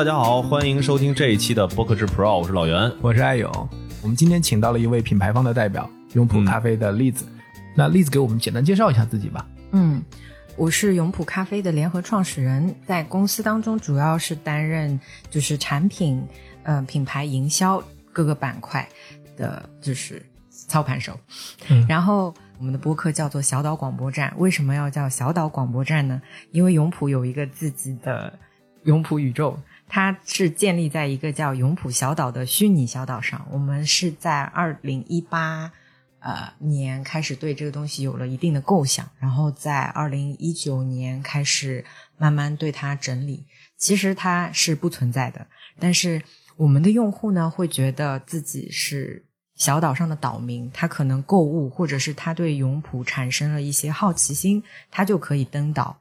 大家好，欢迎收听这一期的播客制 Pro，我是老袁。我是艾勇。我们今天请到了一位品牌方的代表，永璞咖啡的栗子。那栗子给我们简单介绍一下自己吧。嗯，我是永璞咖啡的联合创始人，在公司当中主要是担任就是产品、呃品牌营销各个板块的，就是操盘手。嗯然后我们的播客叫做小岛广播站，为什么要叫小岛广播站呢？因为永璞有一个自己的永璞宇宙。它是建立在一个叫永璞小岛的虚拟小岛上。我们是在二零一八呃年开始对这个东西有了一定的构想，然后在二零一九年开始慢慢对它整理。其实它是不存在的，但是我们的用户呢会觉得自己是小岛上的岛民，他可能购物或者是他对永璞产生了一些好奇心，他就可以登岛。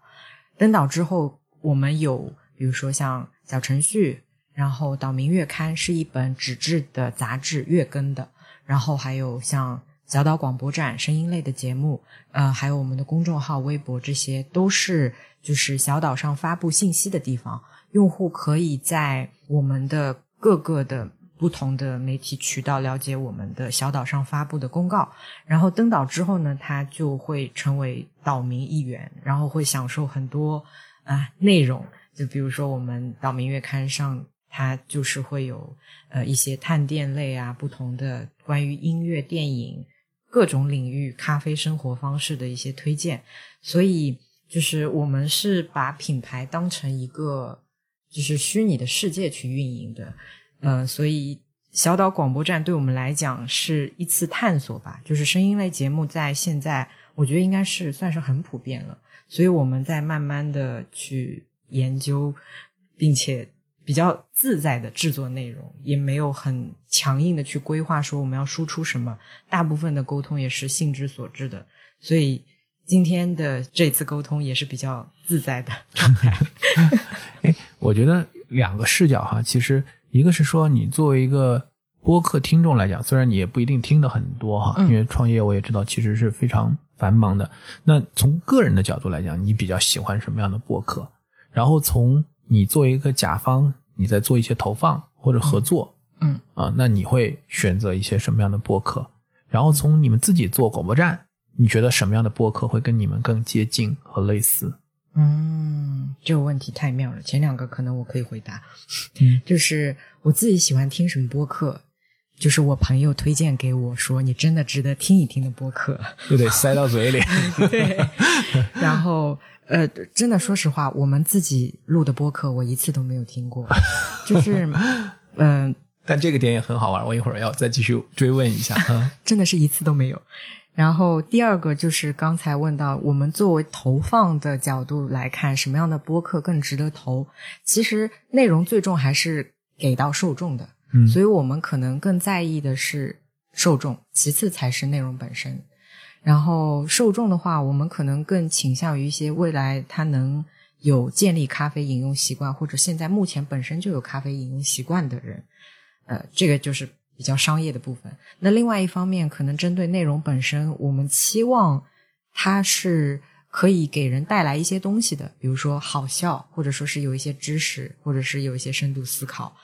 登岛之后，我们有比如说像小程序，然后岛民月刊是一本纸质的杂志月更的，然后还有像小岛广播站声音类的节目，呃，还有我们的公众号、微博，这些都是就是小岛上发布信息的地方。用户可以在我们的各个的不同的媒体渠道了解我们的小岛上发布的公告，然后登岛之后呢，他就会成为岛民一员，然后会享受很多啊、内容。就比如说我们岛民月刊上，它就是会有呃一些探店类啊，不同的关于音乐、电影各种领域、咖啡生活方式的一些推荐。所以就是我们是把品牌当成一个就是虚拟的世界去运营的，呃，所以小岛广播站对我们来讲是一次探索吧。就是声音类节目在现在，我觉得应该是算是很普遍了，所以我们在慢慢的去研究，并且比较自在的制作内容，也没有很强硬的去规划说我们要输出什么，大部分的沟通也是性之所至的，所以今天的这次沟通也是比较自在的状态。哎，我觉得两个视角哈，其实一个是说你作为一个播客听众来讲，虽然你也不一定听的很多哈，嗯因为创业我也知道其实是非常繁忙的。那从个人的角度来讲，你比较喜欢什么样的播客？然后从你作为一个甲方，你在做一些投放或者合作，嗯啊，那你会选择一些什么样的播客？然后从你们自己做广播站，你觉得什么样的播客会跟你们更接近和类似？嗯，这个问题太妙了。前两个可能我可以回答，嗯，就是我自己喜欢听什么播客，就是我朋友推荐给我说你真的值得听一听的播客。就得塞到嘴里。对，然后呃，真的说实话，我们自己录的播客我一次都没有听过，就是嗯、但这个点也很好玩，我一会儿要再继续追问一下。嗯真的是一次都没有。然后第二个就是刚才问到，我们作为投放的角度来看，什么样的播客更值得投？其实内容最终还是给到受众的，嗯所以我们可能更在意的是受众，其次才是内容本身。然后受众的话，我们可能更倾向于一些未来他能有建立咖啡饮用习惯，或者现在目前本身就有咖啡饮用习惯的人。呃，这个就是比较商业的部分。那另外一方面，可能针对内容本身，我们期望它是可以给人带来一些东西的，比如说好笑，或者说是有一些知识，或者是有一些深度思考。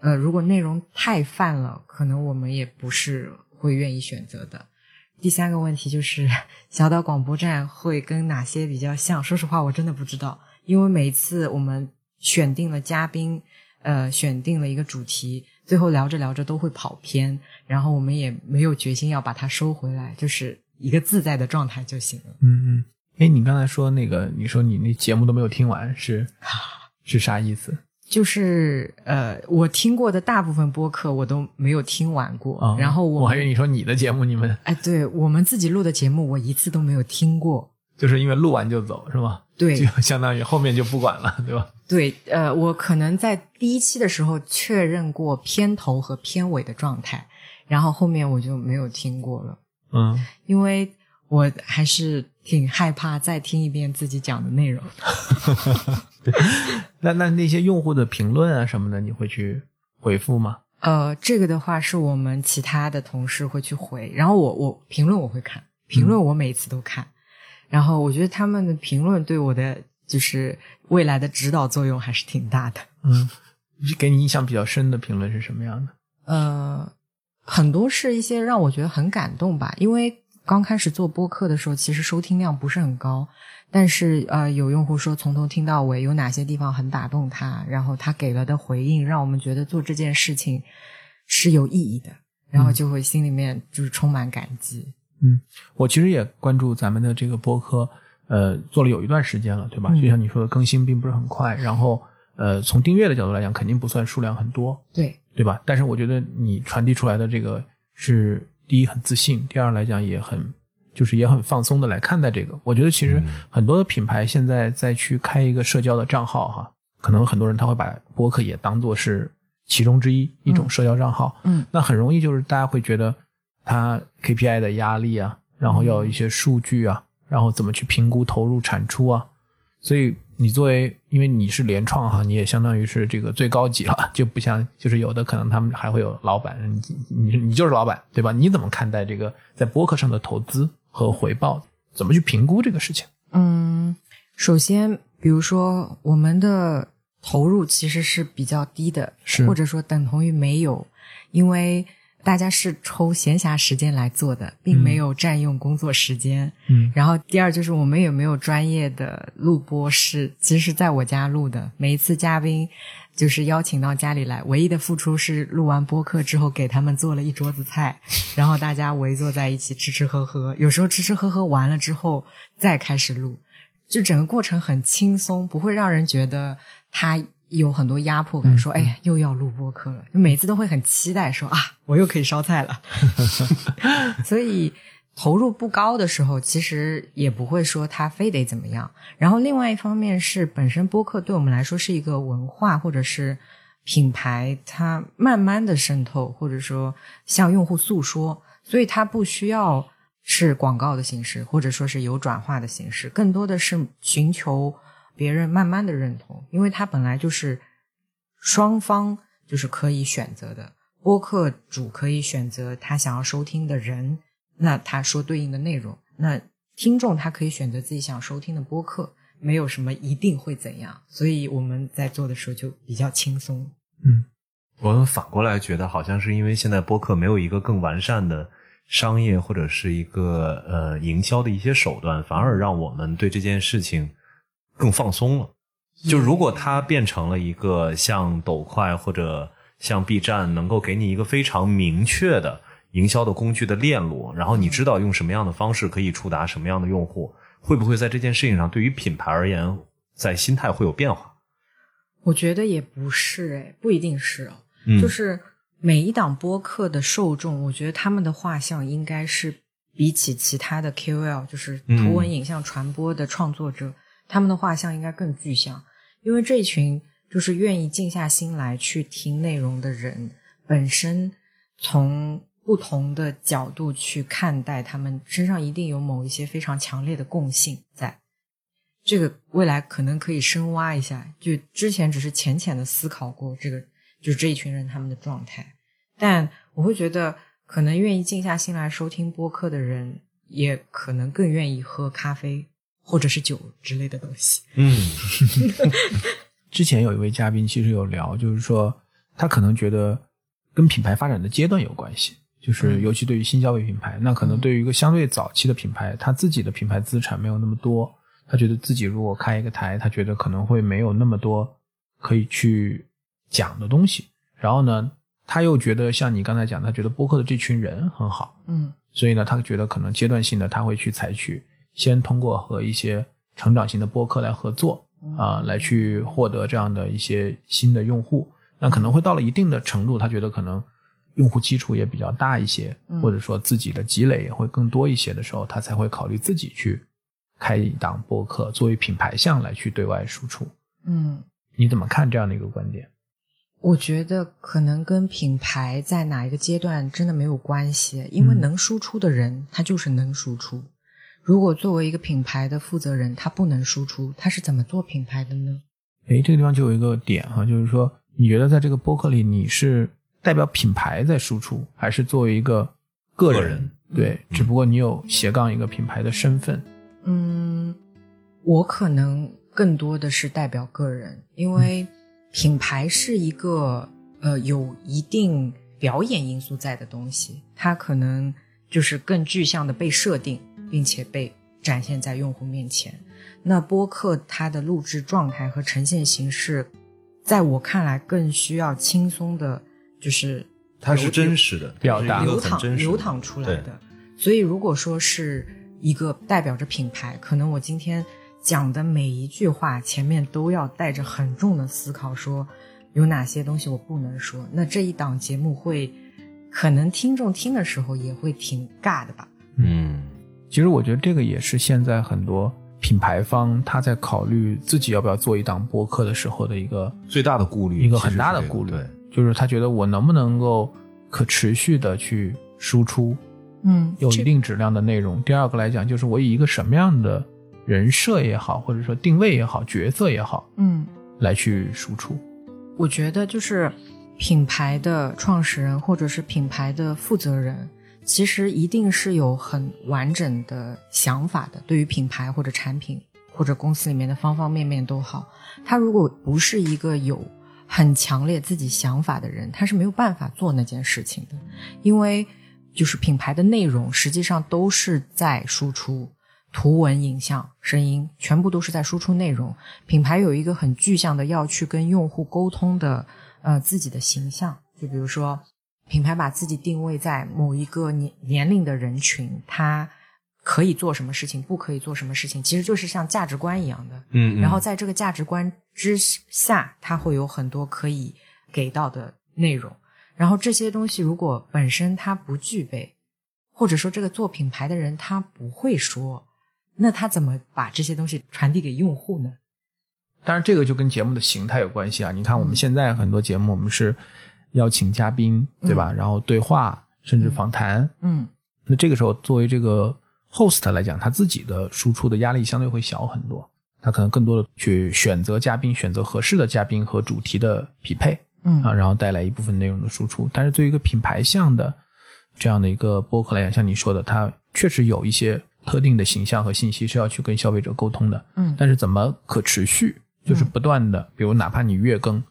呃，如果内容太泛了，可能我们也不是会愿意选择的。第三个问题就是小岛广播站会跟哪些比较像？说实话，我真的不知道，因为每一次我们选定了嘉宾，呃，选定了一个主题，最后聊着聊着都会跑偏，然后我们也没有决心要把它收回来，就是一个自在的状态就行了。嗯嗯。哎，你刚才说那个，你说你那节目都没有听完，是是啥意思就是呃，我听过的大部分播客我都没有听完过，啊？然后我我还以为你说你的节目，你们哎，对我们自己录的节目，我一次都没有听过。就是因为录完就走是吗？对就相当于后面就不管了，对吧？对，呃，我可能在第一期的时候确认过片头和片尾的状态，然后后面我就没有听过了，嗯，因为我还是挺害怕再听一遍自己讲的内容。那那那些用户的评论啊什么的，你会去回复吗？呃，这个的话是我们其他的同事会去回，然后我我评论我会看，评论我每次都看，然后我觉得他们的评论对我的就是未来的指导作用还是挺大的。嗯，给你印象比较深的评论是什么样的？呃，很多是一些让我觉得很感动吧，因为刚开始做播客的时候，其实收听量不是很高，但是呃，有用户说从头听到尾，有哪些地方很打动他，然后他给了的回应，让我们觉得做这件事情是有意义的，然后就会心里面就是充满感激。嗯，我其实也关注咱们的这个播客，呃，做了有一段时间了，对吧？嗯就像你说的，更新并不是很快，然后呃，从订阅的角度来讲，肯定不算数量很多，对，对吧？但是我觉得你传递出来的这个是第一很自信，第二来讲也很就是也很放松的来看待这个。我觉得其实很多的品牌现在再去开一个社交的账号哈，可能很多人他会把博客也当做是其中之一一种社交账号，嗯。那很容易就是大家会觉得它 KPI 的压力啊，然后要有一些数据啊，然后怎么去评估投入产出啊，所以你作为，因为你是联创哈，你也相当于是这个最高级了，就不像就是有的可能他们还会有老板，你你你就是老板对吧？你怎么看待这个在播客上的投资和回报？怎么去评估这个事情？嗯，首先，比如说我们的投入其实是比较低的，是或者说等同于没有，因为大家是抽闲暇时间来做的，并没有占用工作时间。嗯然后第二就是我们也没有专业的录播室，其实是在我家录的。每一次嘉宾就是邀请到家里来，唯一的付出是录完播客之后给他们做了一桌子菜，然后大家围坐在一起吃吃喝喝。有时候吃吃喝喝完了之后再开始录，就整个过程很轻松，不会让人觉得他有很多压迫感。说哎呀又要录播客了，每次都会很期待说啊 我又可以烧菜了。所以投入不高的时候，其实也不会说他非得怎么样。然后另外一方面是，本身播客对我们来说是一个文化或者是品牌，它慢慢的渗透，或者说向用户诉说，所以它不需要是广告的形式，或者说是有转化的形式，更多的是寻求别人慢慢的认同，因为它本来就是双方就是可以选择的。播客主可以选择他想要收听的人，那他说对应的内容；那听众他可以选择自己想收听的播客，没有什么一定会怎样。所以我们在做的时候就比较轻松。嗯我们反过来觉得，好像是因为现在播客没有一个更完善的商业或者是一个呃营销的一些手段，反而让我们对这件事情更放松了。就如果它变成了一个像抖快或者像 B 站能够给你一个非常明确的营销的工具的链路，然后你知道用什么样的方式可以触达什么样的用户，会不会在这件事情上对于品牌而言，在心态会有变化？我觉得也不是诶，不一定是哦。嗯就是每一档播客的受众，我觉得他们的画像应该是比起其他的 KOL，就是图文影像传播的创作者，他们的画像应该更具象，因为这一群就是愿意静下心来去听内容的人，本身从不同的角度去看待他们身上一定有某一些非常强烈的共性在。这个未来可能可以深挖一下，就之前只是浅浅的思考过这个，就这一群人他们的状态。但我会觉得，可能愿意静下心来收听播客的人，也可能更愿意喝咖啡或者是酒之类的东西。嗯之前有一位嘉宾其实有聊，就是说他可能觉得跟品牌发展的阶段有关系，就是嗯尤其对于新消费品牌，那可能对于一个相对早期的品牌，他自己的品牌资产没有那么多，他觉得自己如果开一个台，他觉得可能会没有那么多可以去讲的东西。然后呢，他又觉得像你刚才讲，他觉得播客的这群人很好，嗯所以呢，他觉得可能阶段性的他会去采取先通过和一些成长型的播客来合作啊、来去获得这样的一些新的用户。那可能会到了一定的程度，他觉得可能用户基础也比较大一些，嗯或者说自己的积累也会更多一些的时候，他才会考虑自己去开一档播客，作为品牌项来去对外输出。嗯，你怎么看这样的一个观点？我觉得可能跟品牌在哪一个阶段真的没有关系，因为嗯能输出的人他就是能输出。如果作为一个品牌的负责人，他不能输出，他是怎么做品牌的呢？诶，这个地方就有一个点哈，就是说，你觉得在这个播客里，你是代表品牌在输出，还是作为一个个人？个人对，只不过你有斜杠一个品牌的身份。嗯，我可能更多的是代表个人，因为品牌是一个呃有一定表演因素在的东西，它可能就是更具象的被设定，并且被展现在用户面前。那播客它的录制状态和呈现形式，在我看来更需要轻松的，就是它是真实的表达流淌流淌出来的。所以，如果说是一个代表着品牌，可能我今天讲的每一句话前面都要带着很重的思考，说有哪些东西我不能说。那这一档节目会，可能听众听的时候也会挺尬的吧？嗯，其实我觉得这个也是现在很多品牌方他在考虑自己要不要做一档播客的时候的一个最大的顾虑一个很大的顾虑对，就是他觉得我能不能够可持续的去输出嗯，有一定质量的内容。第二个来讲，就是我以一个什么样的人设也好，或者说定位也好、角色也好，嗯，来去输出。我觉得就是品牌的创始人或者是品牌的负责人，其实一定是有很完整的想法的，对于品牌或者产品或者公司里面的方方面面都好。他如果不是一个有很强烈自己想法的人，他是没有办法做那件事情的，因为就是品牌的内容实际上都是在输出。图文、影像、声音，全部都是在输出内容。品牌有一个很具象的要去跟用户沟通的，呃，自己的形象。就比如说，品牌把自己定位在某一个年年龄的人群，他可以做什么事情，不可以做什么事情，其实就是像价值观一样的。嗯，嗯然后在这个价值观之下，它会有很多可以给到的内容。然后这些东西如果本身它不具备，或者说这个做品牌的人他不会说，那他怎么把这些东西传递给用户呢？当然，这个就跟节目的形态有关系啊。你看，我们现在很多节目，我们是邀请嘉宾，对吧？然后对话，甚至访谈。嗯那这个时候，作为这个 host 来讲，他自己的输出的压力相对会小很多。他可能更多的去选择嘉宾，选择合适的嘉宾和主题的匹配嗯啊，然后带来一部分内容的输出。但是对于一个品牌向的这样的一个播客来讲，像你说的，它确实有一些特定的形象和信息是要去跟消费者沟通的。嗯但是怎么可持续，就是不断的，比如哪怕你月更，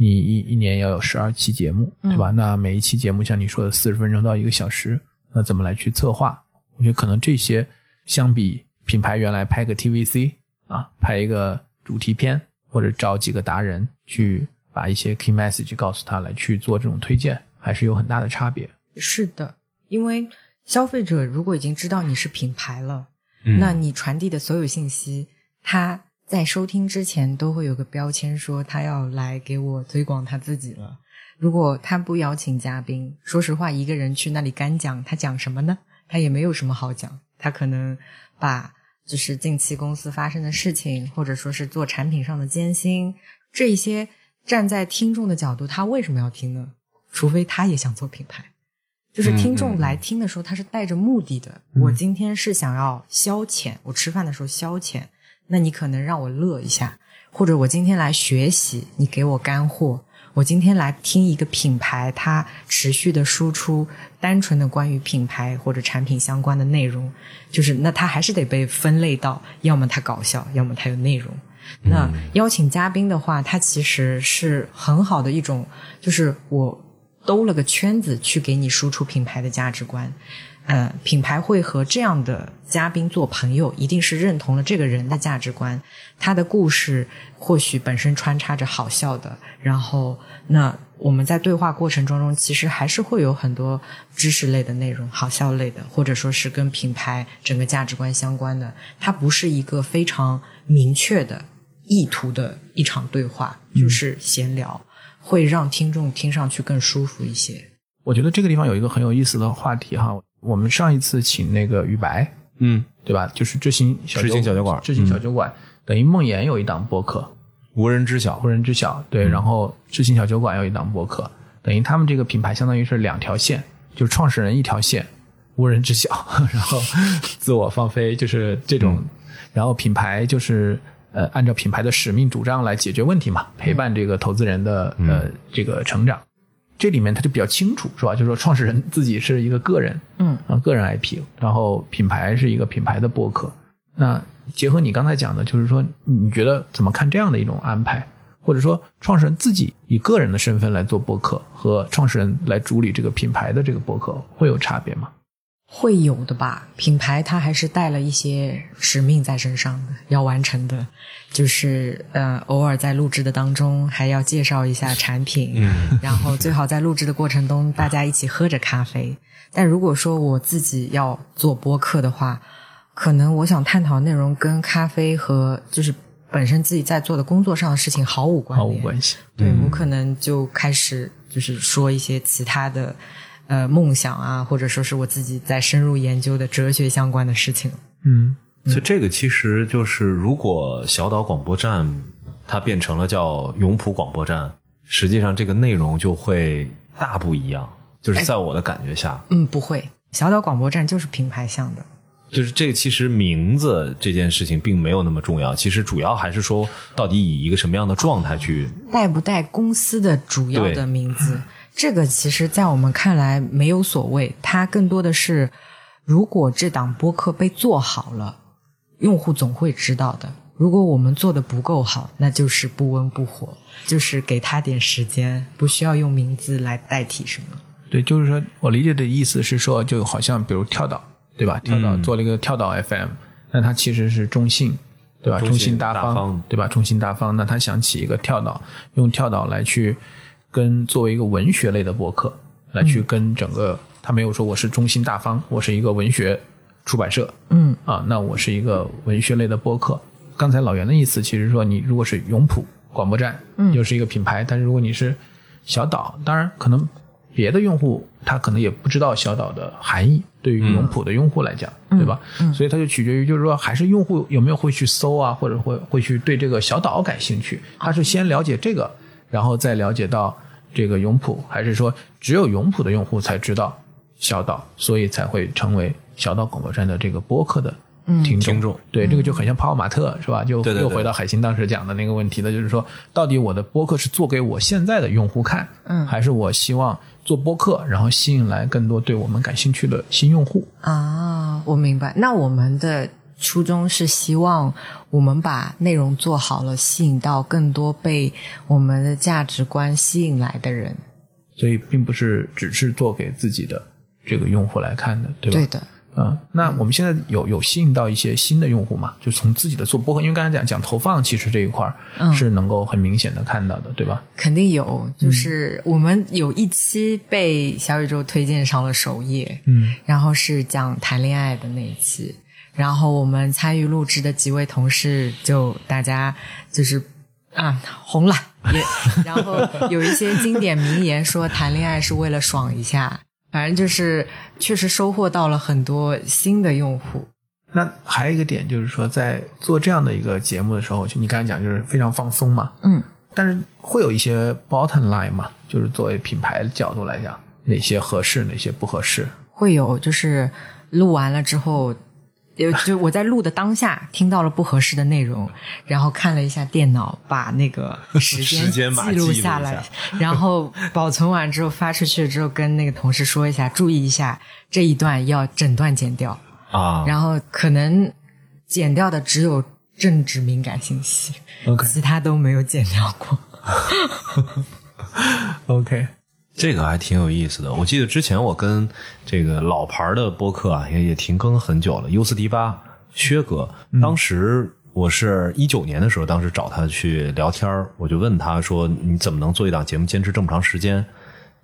你一一年要有十二期节目，对吧？那每一期节目像你说的四十分钟到一个小时，那怎么来去策划？我觉得可能这些相比品牌原来拍个 TVC 啊，拍一个主题片，或者找几个达人去把一些 key message 告诉他来去做这种推荐，还是有很大的差别。是的，因为消费者如果已经知道你是品牌了，嗯那你传递的所有信息，他在收听之前都会有个标签说他要来给我推广他自己了。如果他不邀请嘉宾，说实话，一个人去那里干讲，他讲什么呢？他也没有什么好讲，他可能把就是近期公司发生的事情，或者说是做产品上的艰辛，这一些站在听众的角度，他为什么要听呢？除非他也想做品牌。就是听众来听的时候，他是带着目的的。我今天是想要消遣，我吃饭的时候消遣，那你可能让我乐一下，或者我今天来学习，你给我干货。我今天来听一个品牌，它持续的输出单纯的关于品牌或者产品相关的内容，就是那它还是得被分类到，要么它搞笑，要么它有内容。那邀请嘉宾的话，它其实是很好的一种，就是我兜了个圈子去给你输出品牌的价值观。呃，品牌会和这样的嘉宾做朋友，一定是认同了这个人的价值观，他的故事或许本身穿插着好笑的，然后那我们在对话过程当中，其实还是会有很多知识类的内容、好笑类的，或者说是跟品牌整个价值观相关的，它不是一个非常明确的意图的一场对话，就是闲聊，会让听众听上去更舒服一些。我觉得这个地方有一个很有意思的话题哈，我们上一次请那个于白，嗯，对吧？就是知行小知行小酒馆。知行小酒馆、等于梦岩有一档播客，无人知晓。无。人知晓，对，然后知行小酒馆有一档播客，等于他们这个品牌相当于是两条线，就是创始人一条线，无人知晓，然后自我放飞，就是这种，然后品牌就是呃按照品牌的使命主张来解决问题嘛，陪伴这个投资人的呃这个成长。这里面它就比较清楚，是吧？就是说创始人自己是一个个人，嗯啊，个人 IP，然后品牌是一个品牌的播客。那结合你刚才讲的，就是说你觉得怎么看这样的一种安排？或者说创始人自己以个人的身份来做播客，和创始人来主理这个品牌的这个播客会有差别吗？会有的吧，品牌它还是带了一些使命在身上的，要完成的，就是呃，偶尔在录制的当中还要介绍一下产品，嗯，然后最好在录制的过程中大家一起喝着咖啡。但如果说我自己要做播客的话，可能我想探讨内容跟咖啡和就是本身自己在做的工作上的事情毫无关毫无关系。对我可能就开始就是说一些其他的。呃，梦想啊，或者说是我自己在深入研究的哲学相关的事情。嗯，所以这个其实就是，如果小岛广播站它变成了叫永普广播站，实际上这个内容就会大不一样。就是在我的感觉下，嗯，不会，小岛广播站就是品牌向的。就是这个，其实名字这件事情并没有那么重要，其实主要还是说，到底以一个什么样的状态去带不带公司的主要的名字。这个其实，在我们看来没有所谓，它更多的是，如果这档播客被做好了，用户总会知道的。如果我们做的不够好，那就是不温不火，就是给他点时间，不需要用名字来代替什么。对，就是说我理解的意思是说，就好像比如跳岛，对吧？跳岛做了一个跳岛 FM，那它其实是中性，对吧？中性大方，对吧？中性大方，那他想起一个跳岛，用跳岛来去。跟作为一个文学类的博客来去跟整个，他没有说我是中心大方，我是一个文学出版社，嗯。啊，那我是一个文学类的博客。刚才老袁的意思，其实说你如果是永普广播站，嗯，又是一个品牌，但是如果你是小岛，当然可能别的用户他可能也不知道小岛的含义，对于永普的用户来讲，对吧？所以他就取决于就是说，还是用户有没有会去搜啊，或者会会去对这个小岛感兴趣，他是先了解这个。然后再了解到这个永普，还是说只有永普的用户才知道小岛，所以才会成为小岛广播站的这个播客的听众。听众对，这个就很像泡泡玛特，是吧？就又回到海星当时讲的那个问题了，就是说，到底我的播客是做给我现在的用户看，嗯，还是我希望做播客，然后吸引来更多对我们感兴趣的新用户？啊，我明白。那我们的。初衷是希望我们把内容做好了，吸引到更多被我们的价值观吸引来的人。所以，并不是只是做给自己的这个用户来看的，对吧？对的。嗯，那我们现在有有吸引到一些新的用户嘛？就从自己的做播客，因为刚才讲讲投放，其实这一块儿是能够很明显的看到的，对吧？肯定有，就是我们有一期被小宇宙推荐上了首页，嗯，然后是讲谈恋爱的那一期。然后我们参与录制的几位同事，就大家就是啊红了，也然后有一些经典名言说谈恋爱是为了爽一下，反正就是确实收获到了很多新的用户。那还有一个点就是说，在做这样的一个节目的时候，就你刚才讲就是非常放松嘛，嗯，但是会有一些 bottom line 嘛，就是作为品牌角度来讲，哪些合适，哪些不合适？会有，就是录完了之后。就就我在录的当下听到了不合适的内容，然后看了一下电脑，把那个时间记录下来，然后保存完之后发出去之后，跟那个同事说一下，注意一下这一段要整段剪掉啊，然后可能剪掉的只有政治敏感信息其他都没有剪掉过，OK。这个还挺有意思的。我记得之前我跟这个老牌的播客啊，也也停更很久了。U 四 D 八薛哥，当时我是一九年的时候，当时找他去聊天我就问他说：“你怎么能做一档节目坚持这么长时间？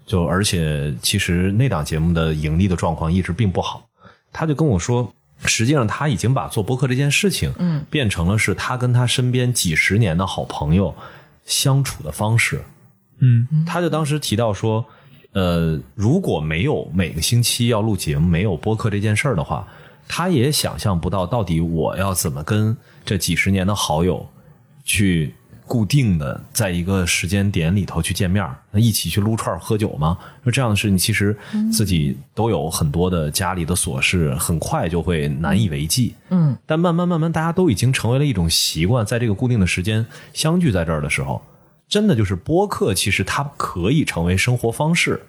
就而且其实那档节目的盈利的状况一直并不好。”他就跟我说，实际上他已经把做播客这件事情，嗯，变成了是他跟他身边几十年的好朋友相处的方式。嗯，他就当时提到说，呃，如果没有每个星期要录节目，没有播客这件事儿的话，他也想象不到到底我要怎么跟这几十年的好友去固定的在一个时间点里头去见面，那一起去撸串喝酒吗？说这样的事情，其实自己都有很多的家里的琐事，很快就会难以为继。嗯，但慢慢慢慢，大家都已经成为了一种习惯，在这个固定的时间相聚在这儿的时候。真的就是播客，其实它可以成为生活方式。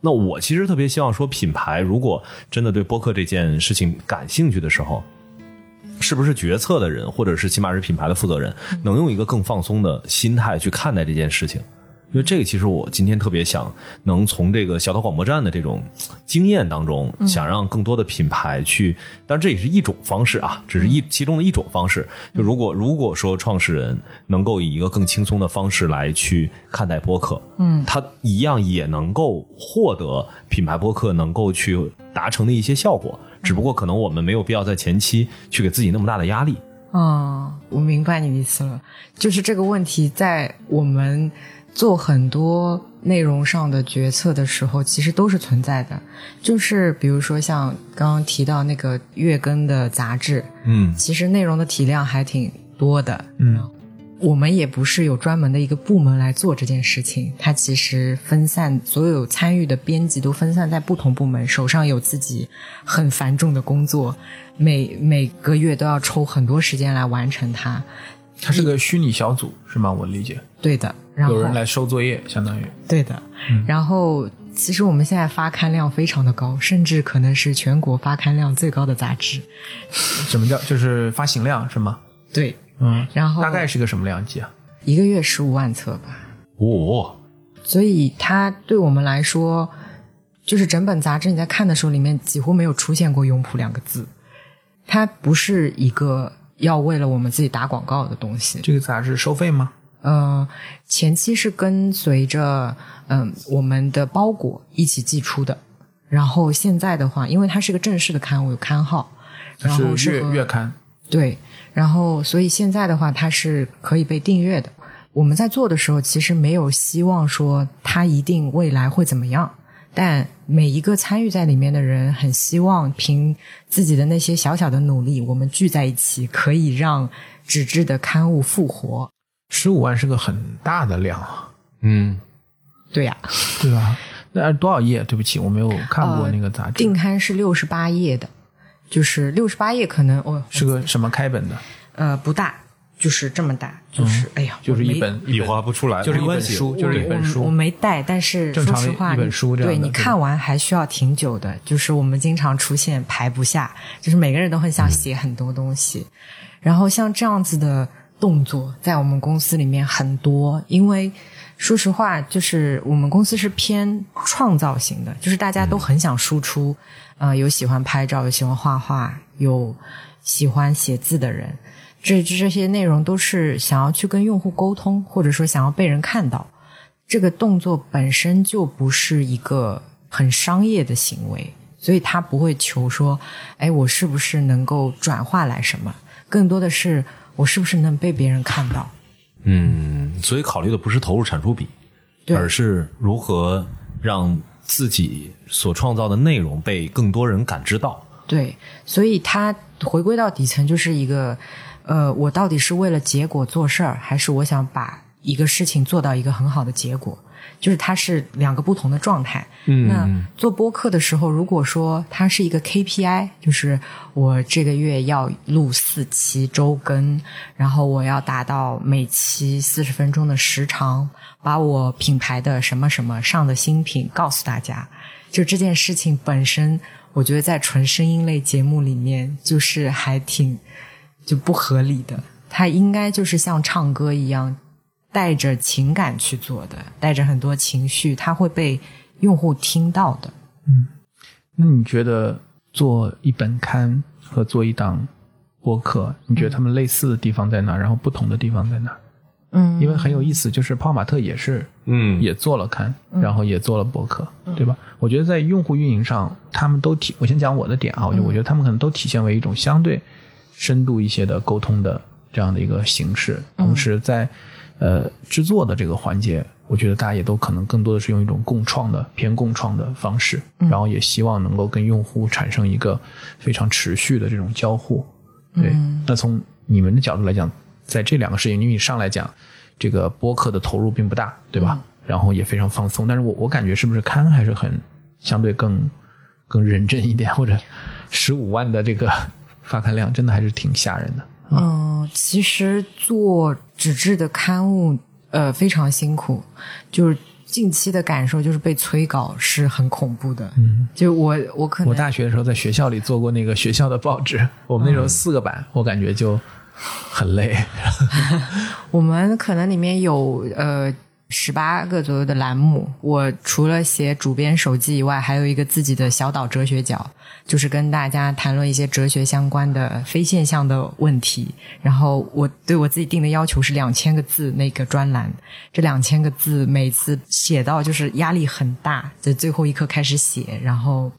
那我其实特别希望说，品牌如果真的对播客这件事情感兴趣的时候，是不是决策的人，或者是起码是品牌的负责人，能用一个更放松的心态去看待这件事情。因为这个，其实我今天特别想能从这个小岛广播站的这种经验当中，想让更多的品牌去，当然这也是一种方式啊，只是一其中的一种方式。就如果如果说创始人能够以一个更轻松的方式来去看待播客，嗯，他一样也能够获得品牌播客能够去达成的一些效果。只不过可能我们没有必要在前期去给自己那么大的压力。嗯，我明白你的意思了，就是这个问题在我们。做很多内容上的决策的时候，其实都是存在的。就是比如说像刚刚提到那个月更的杂志，嗯，其实内容的体量还挺多的。嗯，我们也不是有专门的一个部门来做这件事情，它其实分散，所有参与的编辑都分散在不同部门，手上有自己很繁重的工作，每每个月都要抽很多时间来完成它。它是个虚拟小组，是吗？我理解。对的。然后有人来收作业，相当于对的。然后，其实我们现在发刊量非常的高，甚至可能是全国发刊量最高的杂志。什么叫就是发行量是吗？对，嗯。然后大概是个什么量级啊？一个月十五万册吧。哦。所以它对我们来说，就是整本杂志你在看的时候，里面几乎没有出现过“拥普”两个字。它不是一个要为了我们自己打广告的东西。这个杂志收费吗？呃，前期是跟随着嗯我们的包裹一起寄出的，然后现在的话，因为它是个正式的刊物，有刊号，然后是月月刊，对，然后所以现在的话，它是可以被订阅的。我们在做的时候，其实没有希望说它一定未来会怎么样，但每一个参与在里面的人，很希望凭自己的那些小小的努力，我们聚在一起，可以让纸质的刊物复活。十五万是个很大的量啊，嗯，对呀，对吧？那多少页？对不起，我没有看过那个杂志。定刊是六十八页的，就是六十八页，可能哦，是个什么开本的？呃，不大，就是这么大，就是哎呀，就是一本笔划不出来，就是一本书，就是一本书。我没带，但是说实话，一本书这样对你看完还需要挺久的。就是我们经常出现排不下，就是每个人都很想写很多东西，然后像这样子的。动作在我们公司里面很多，因为说实话，就是我们公司是偏创造型的，就是大家都很想输出，呃，有喜欢拍照，有喜欢画画，有喜欢写字的人，这这些内容都是想要去跟用户沟通，或者说想要被人看到。这个动作本身就不是一个很商业的行为，所以他不会求说，哎，我是不是能够转化来什么？更多的是。我是不是能被别人看到？嗯，所以考虑的不是投入产出比，而是如何让自己所创造的内容被更多人感知到。对，所以它回归到底层就是一个，呃，我到底是为了结果做事儿，还是我想把一个事情做到一个很好的结果？就是它是两个不同的状态。嗯，那做播客的时候，如果说它是一个 KPI，就是我这个月要录四期周更，然后我要达到每期四十分钟的时长，把我品牌的什么什么上的新品告诉大家。就这件事情本身，我觉得在纯声音类节目里面，就是还挺就不合理的。它应该就是像唱歌一样。带着情感去做的，带着很多情绪，它会被用户听到的。嗯，那你觉得做一本刊和做一档播客，你觉得他们类似的地方在哪？然后不同的地方在哪？嗯，因为很有意思，就是泡玛特也是，嗯，也做了刊，然后也做了播客，对吧？我觉得在用户运营上，他们都体，我先讲我的点啊，我觉得我觉得他们可能都体现为一种相对深度一些的沟通的这样的一个形式，同时在。呃，制作的这个环节，我觉得大家也都可能更多的是用一种共创的偏共创的方式，然后也希望能够跟用户产生一个非常持续的这种交互。对，那从你们的角度来讲，在这两个事情，因为你上来讲，这个播客的投入并不大，对吧？然后也非常放松，但是我我感觉是不是刊还是很相对更更认真一点，或者十五万的这个发刊量，真的还是挺吓人的。嗯，其实做纸质的刊物，呃，非常辛苦。就是近期的感受就是被催稿是很恐怖的。嗯，就我我可能我大学的时候在学校里做过那个学校的报纸，我们那时候四个版，我感觉就很累。我们可能里面有呃十八个左右的栏目，我除了写主编手记以外，还有一个自己的小岛哲学角，就是跟大家谈论一些哲学相关的非现象的问题。然后我对我自己定的要求是两千个字那个专栏，这两千个字每次写到就是压力很大，在最后一刻开始写，然后，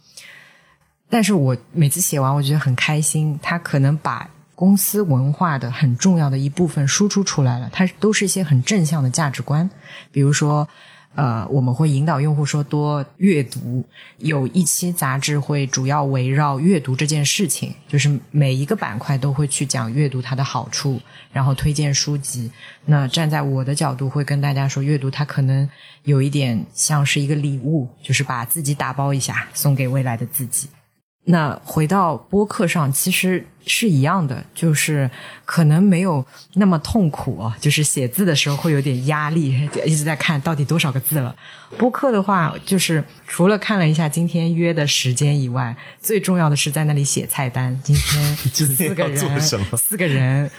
但是我每次写完我觉得很开心，他可能把。公司文化的很重要的一部分输出出来了，它都是一些很正向的价值观。比如说，呃，我们会引导用户说多阅读，有一期杂志会主要围绕阅读这件事情，就是每一个板块都会去讲阅读它的好处，然后推荐书籍。那站在我的角度，会跟大家说，阅读它可能有一点像是一个礼物，就是把自己打包一下，送给未来的自己。那回到播客上，其实是一样的，就是可能没有那么痛苦啊，就是写字的时候会有点压力，一直在看到底多少个字了。播客的话，就是除了看了一下今天约的时间以外，最重要的是在那里写菜单。今天 四个人，四个人。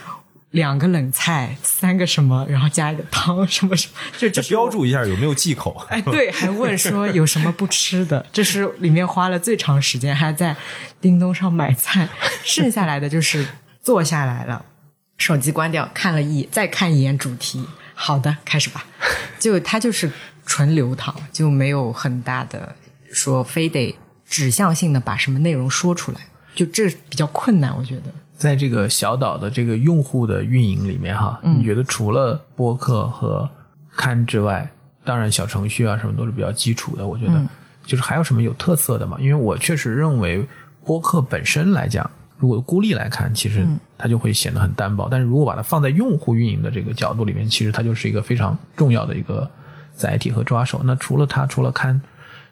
两个冷菜，三个什么，然后加一个汤，什么什么，就 就标注一下有没有忌口。哎，对，还问说有什么不吃的，这是里面花了最长时间，还在叮咚上买菜。剩下来的就是坐下来了，手机关掉，看了一眼，再看一眼主题。好的，开始吧。就它就是纯流淌，就没有很大的说非得指向性的把什么内容说出来，就这比较困难，我觉得。在这个小岛的这个用户的运营里面，哈，你觉得除了播客和刊之外，当然小程序啊什么都是比较基础的。我觉得，就是还有什么有特色的嘛？因为我确实认为播客本身来讲，如果孤立来看，其实它就会显得很单薄。但是如果把它放在用户运营的这个角度里面，其实它就是一个非常重要的一个载体和抓手。那除了它，除了刊，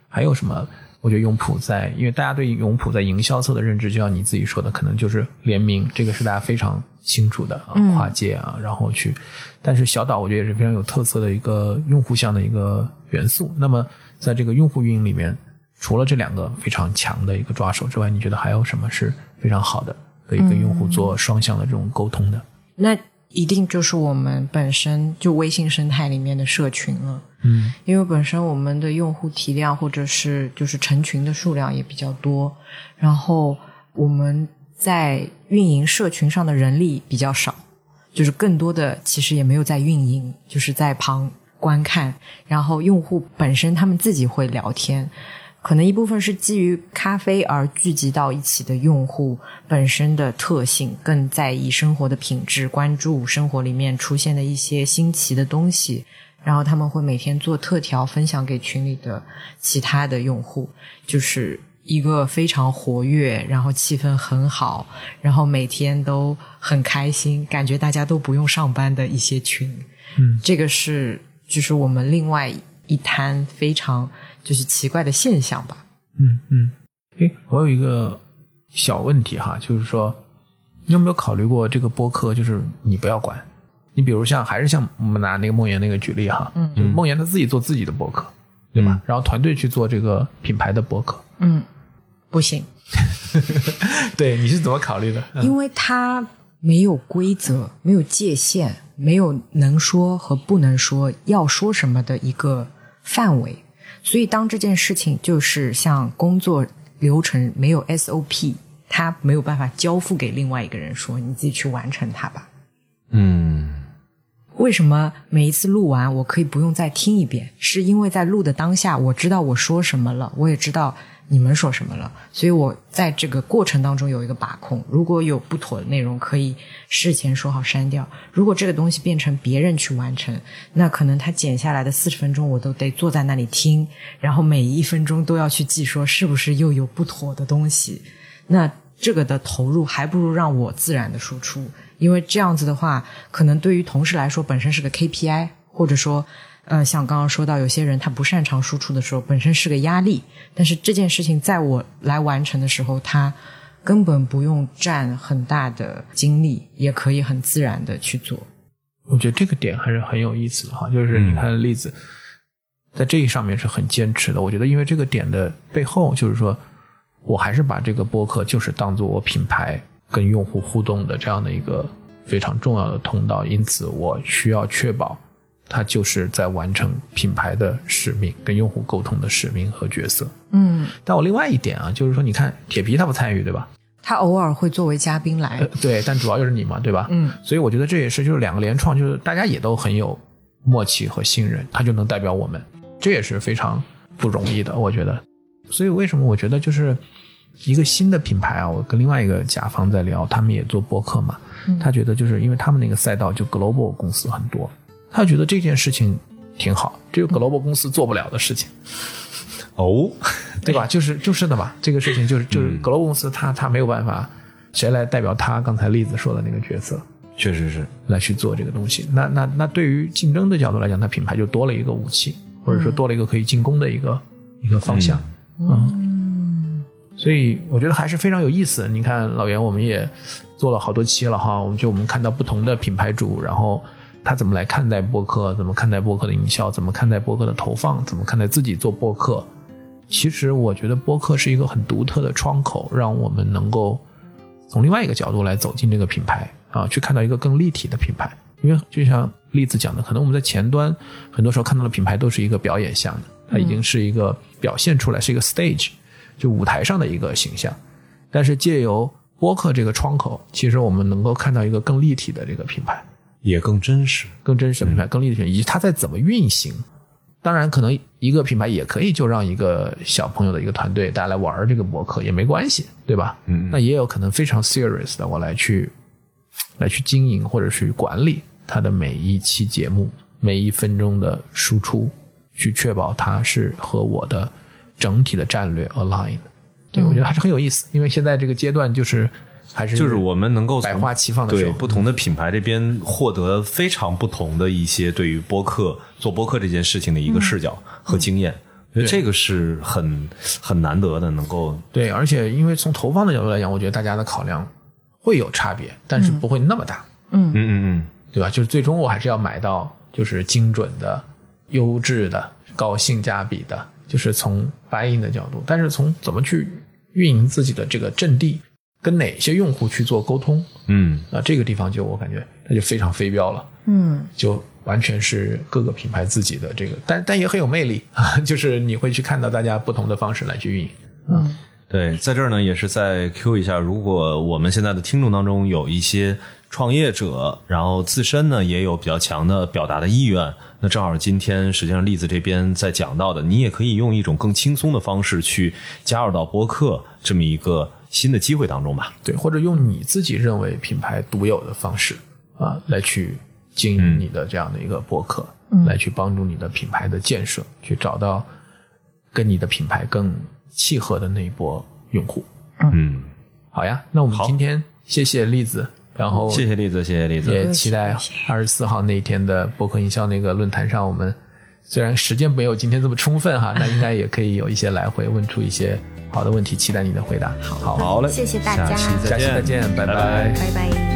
还有什么？我觉得永普在，因为大家对永普在营销侧的认知，就像你自己说的，可能就是联名，这个是大家非常清楚的啊，跨界啊，然后去。但是小岛我觉得也是非常有特色的一个用户向的一个元素。那么在这个用户运营里面，除了这两个非常强的一个抓手之外，你觉得还有什么是非常好的，可以跟用户做双向的这种沟通的？那一定就是我们本身就微信生态里面的社群了。嗯，因为本身我们的用户体量或者是就是成群的数量也比较多，然后我们在运营社群上的人力比较少，就是更多的其实也没有在运营，就是在旁观看。然后用户本身他们自己会聊天，可能一部分是基于咖啡而聚集到一起的用户本身的特性，更在意生活的品质，关注生活里面出现的一些新奇的东西。然后他们会每天做特调分享给群里的其他的用户，就是一个非常活跃，然后气氛很好，然后每天都很开心，感觉大家都不用上班的一些群。嗯，这个是就是我们另外一摊非常就是奇怪的现象吧。嗯嗯，诶，我有一个小问题哈，就是说你有没有考虑过这个播客，就是你不要管。你比如像还是像我们拿那个梦妍那个举例哈，嗯，就梦妍他自己做自己的播客，对吧？然后团队去做这个品牌的博客，嗯，不行。对，你是怎么考虑的？因为他没有规则，没有界限，没有能说和不能说，要说什么的一个范围。所以当这件事情就是像工作流程没有 SOP，他没有办法交付给另外一个人说，你自己去完成它吧。嗯。为什么每一次录完我可以不用再听一遍？是因为在录的当下，我知道我说什么了，我也知道你们说什么了，所以我在这个过程当中有一个把控。如果有不妥的内容，可以事前说好删掉。如果这个东西变成别人去完成，那可能他剪下来的四十分钟，我都得坐在那里听，然后每一分钟都要去记，说是不是又有不妥的东西。那这个的投入，还不如让我自然的输出。因为这样子的话，可能对于同事来说本身是个 KPI，或者说，呃，像刚刚说到有些人他不擅长输出的时候，本身是个压力。但是这件事情在我来完成的时候，他根本不用占很大的精力，也可以很自然的去做。我觉得这个点还是很有意思的哈，就是你看例子，在这一上面是很坚持的。我觉得，因为这个点的背后，就是说我还是把这个播客就是当做我品牌跟用户互动的这样的一个非常重要的通道，因此我需要确保它就是在完成品牌的使命，跟用户沟通的使命和角色。嗯，但我另外一点啊，就是说，你看铁皮他不参与，对吧？他偶尔会作为嘉宾来呃，，对，但主要就是你嘛，对吧？嗯，所以我觉得这也是就是两个联创，就是大家也都很有默契和信任，他就能代表我们，这也是非常不容易的，我觉得。所以为什么我觉得就是一个新的品牌啊？我跟另外一个甲方在聊，他们也做播客嘛，他觉得就是因为他们那个赛道就 global 公司很多，他觉得这件事情挺好，只有 global 公司做不了的事情。哦，对吧？就是就是的嘛，这个事情就是就是嗯 global 公司他他没有办法，谁来代表他刚才例子说的那个角色确实是，来去做这个东西？那那那对于竞争的角度来讲，它品牌就多了一个武器，或者说多了一个可以进攻的一个、一个方向。嗯，所以我觉得还是非常有意思。你看老袁，我们也做了好多期了哈，我们就我们看到不同的品牌主，然后他怎么来看待播客，怎么看待播客的营销，怎么看待播客的投放，怎么看待自己做播客。其实我觉得播客是一个很独特的窗口，让我们能够从另外一个角度来走进这个品牌啊，去看到一个更立体的品牌。因为就像栗子讲的，可能我们在前端很多时候看到的品牌都是一个表演项的，它已经是一个表现出来，是一个 stage，就舞台上的一个形象。但是借由播客这个窗口，其实我们能够看到一个更立体的这个品牌。也更真实。更真实的品牌、更立体的品牌，以及它在怎么运行。当然，可能一个品牌也可以就让一个小朋友的一个团队大家来玩这个博客也没关系，对吧？嗯那也有可能非常 serious 的，我来去来去经营或者去管理它的每一期节目、每一分钟的输出，去确保它是和我的整体的战略 align 的。对，我觉得还是很有意思，因为现在这个阶段就是还是就是我们能够百花齐放的时候，对不同的品牌这边获得非常不同的一些对于播客做播客这件事情的一个视角和经验，我觉得这个是很很难得的，能够。对，而且因为从投放的角度来讲，我觉得大家的考量会有差别，但是不会那么大，嗯嗯嗯，对吧？就是最终我还是要买到就是精准的、优质的、高性价比的，就是从 buy in 的角度，但是从怎么去运营自己的这个阵地，跟哪些用户去做沟通，嗯啊，这个地方就我感觉它就非常飞镖了。嗯就完全是各个品牌自己的这个，但但也很有魅力啊，就是你会去看到大家不同的方式来去运营。嗯对，在这儿呢也是再 Q 一下，如果我们现在的听众当中有一些创业者，然后自身呢也有比较强的表达的意愿，那正好今天实际上栗子这边在讲到的，你也可以用一种更轻松的方式去加入到播客这么一个新的机会当中吧。对，或者用你自己认为品牌独有的方式啊，来去经营你的这样的一个博客，来去帮助你的品牌的建设，去找到跟你的品牌更契合的那一波用户。嗯，好呀，那我们今天谢谢栗子，然后谢谢栗子，谢谢栗子。也期待二十四号那一天的博客营销那个论坛上，我们虽然时间没有今天这么充分哈，那应该也可以有一些来回问出一些好的问题，期待你的回答。好，好嘞，谢谢大家。下期再见，再见，拜拜拜。拜拜。